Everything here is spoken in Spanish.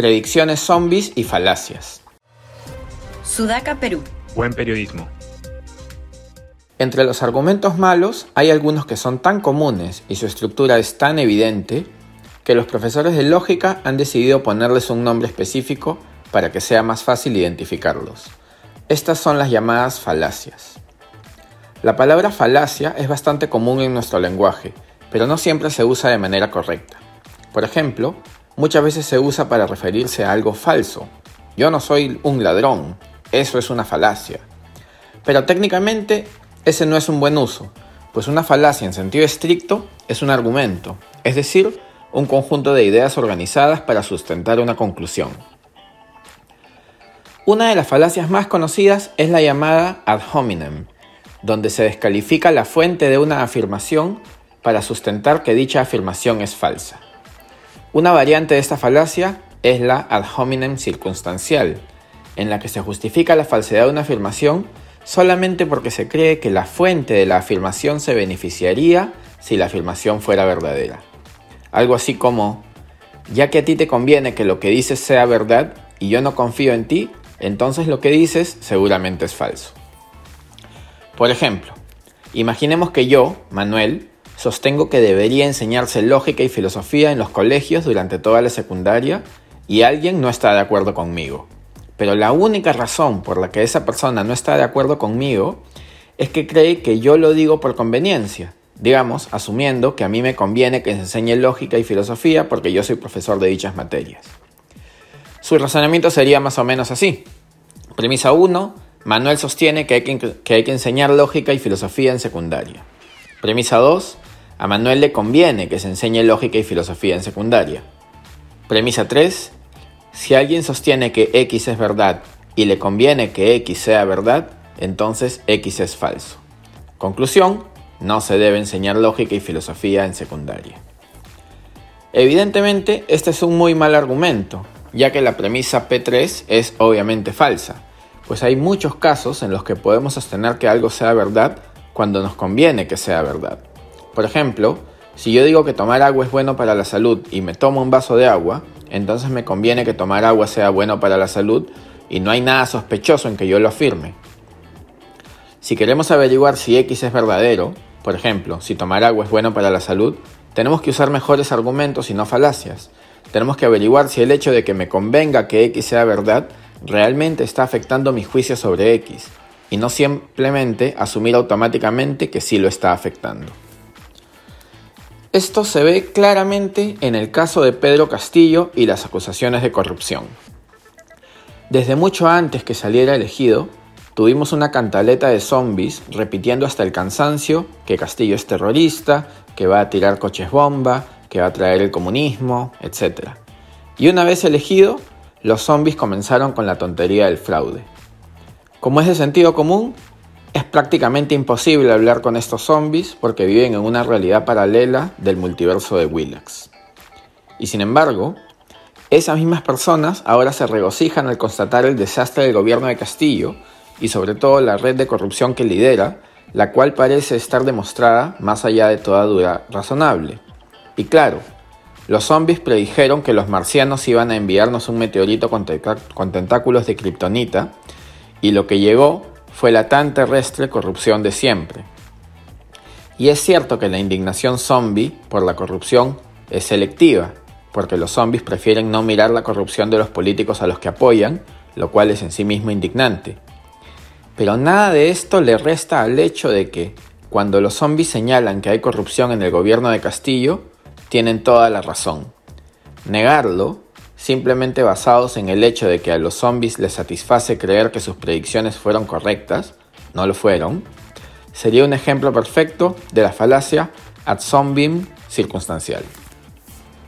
Predicciones zombies y falacias. Sudaca, Perú. Buen periodismo. Entre los argumentos malos hay algunos que son tan comunes y su estructura es tan evidente que los profesores de lógica han decidido ponerles un nombre específico para que sea más fácil identificarlos. Estas son las llamadas falacias. La palabra falacia es bastante común en nuestro lenguaje, pero no siempre se usa de manera correcta. Por ejemplo, muchas veces se usa para referirse a algo falso. Yo no soy un ladrón, eso es una falacia. Pero técnicamente ese no es un buen uso, pues una falacia en sentido estricto es un argumento, es decir, un conjunto de ideas organizadas para sustentar una conclusión. Una de las falacias más conocidas es la llamada ad hominem, donde se descalifica la fuente de una afirmación para sustentar que dicha afirmación es falsa. Una variante de esta falacia es la ad hominem circunstancial, en la que se justifica la falsedad de una afirmación solamente porque se cree que la fuente de la afirmación se beneficiaría si la afirmación fuera verdadera. Algo así como, ya que a ti te conviene que lo que dices sea verdad y yo no confío en ti, entonces lo que dices seguramente es falso. Por ejemplo, imaginemos que yo, Manuel, sostengo que debería enseñarse lógica y filosofía en los colegios durante toda la secundaria y alguien no está de acuerdo conmigo. Pero la única razón por la que esa persona no está de acuerdo conmigo es que cree que yo lo digo por conveniencia, digamos, asumiendo que a mí me conviene que se enseñe lógica y filosofía porque yo soy profesor de dichas materias. Su razonamiento sería más o menos así. Premisa 1, Manuel sostiene que hay que, enseñar lógica y filosofía en secundaria. Premisa 2. A Manuel le conviene que se enseñe lógica y filosofía en secundaria. Premisa 3. Si alguien sostiene que X es verdad y le conviene que X sea verdad, entonces X es falso. Conclusión, no se debe enseñar lógica y filosofía en secundaria. Evidentemente, este es un muy mal argumento, ya que la premisa P3 es obviamente falsa pues hay muchos casos en los que podemos sostener que algo sea verdad cuando nos conviene que sea verdad. Por ejemplo, si yo digo que tomar agua es bueno para la salud y me tomo un vaso de agua, entonces me conviene que tomar agua sea bueno para la salud y no hay nada sospechoso en que yo lo afirme. Si queremos averiguar si X es verdadero, por ejemplo, si tomar agua es bueno para la salud, tenemos que usar mejores argumentos y no falacias. Tenemos que averiguar si el hecho de que me convenga que X sea verdad realmente está afectando mi juicio sobre X y no simplemente asumir automáticamente que sí lo está afectando. Esto se ve claramente en el caso de Pedro Castillo y las acusaciones de corrupción. Desde mucho antes que saliera elegido, tuvimos una cantaleta de zombies repitiendo hasta el cansancio que Castillo es terrorista, que va a tirar coches bomba, que va a traer el comunismo, etc. Y una vez elegido, los zombies comenzaron con la tontería del fraude. Como es de sentido común, es prácticamente imposible hablar con estos zombies porque viven en una realidad paralela del multiverso de Willax. Y sin embargo, esas mismas personas ahora se regocijan al constatar el desastre del gobierno de Castillo y sobre todo la red de corrupción que lidera, la cual parece estar demostrada más allá de toda duda razonable. Y claro, los zombies predijeron que los marcianos iban a enviarnos un meteorito con, tentáculos de kriptonita y lo que llegó fue la tan terrestre corrupción de siempre. Y es cierto que la indignación zombie por la corrupción es selectiva, porque los zombies prefieren no mirar la corrupción de los políticos a los que apoyan, lo cual es en sí mismo indignante. Pero nada de esto le resta al hecho de que, cuando los zombies señalan que hay corrupción en el gobierno de Castillo, tienen toda la razón. Negarlo, simplemente basados en el hecho de que a los zombies les satisface creer que sus predicciones fueron correctas, no lo fueron, sería un ejemplo perfecto de la falacia ad zombiem circunstancial.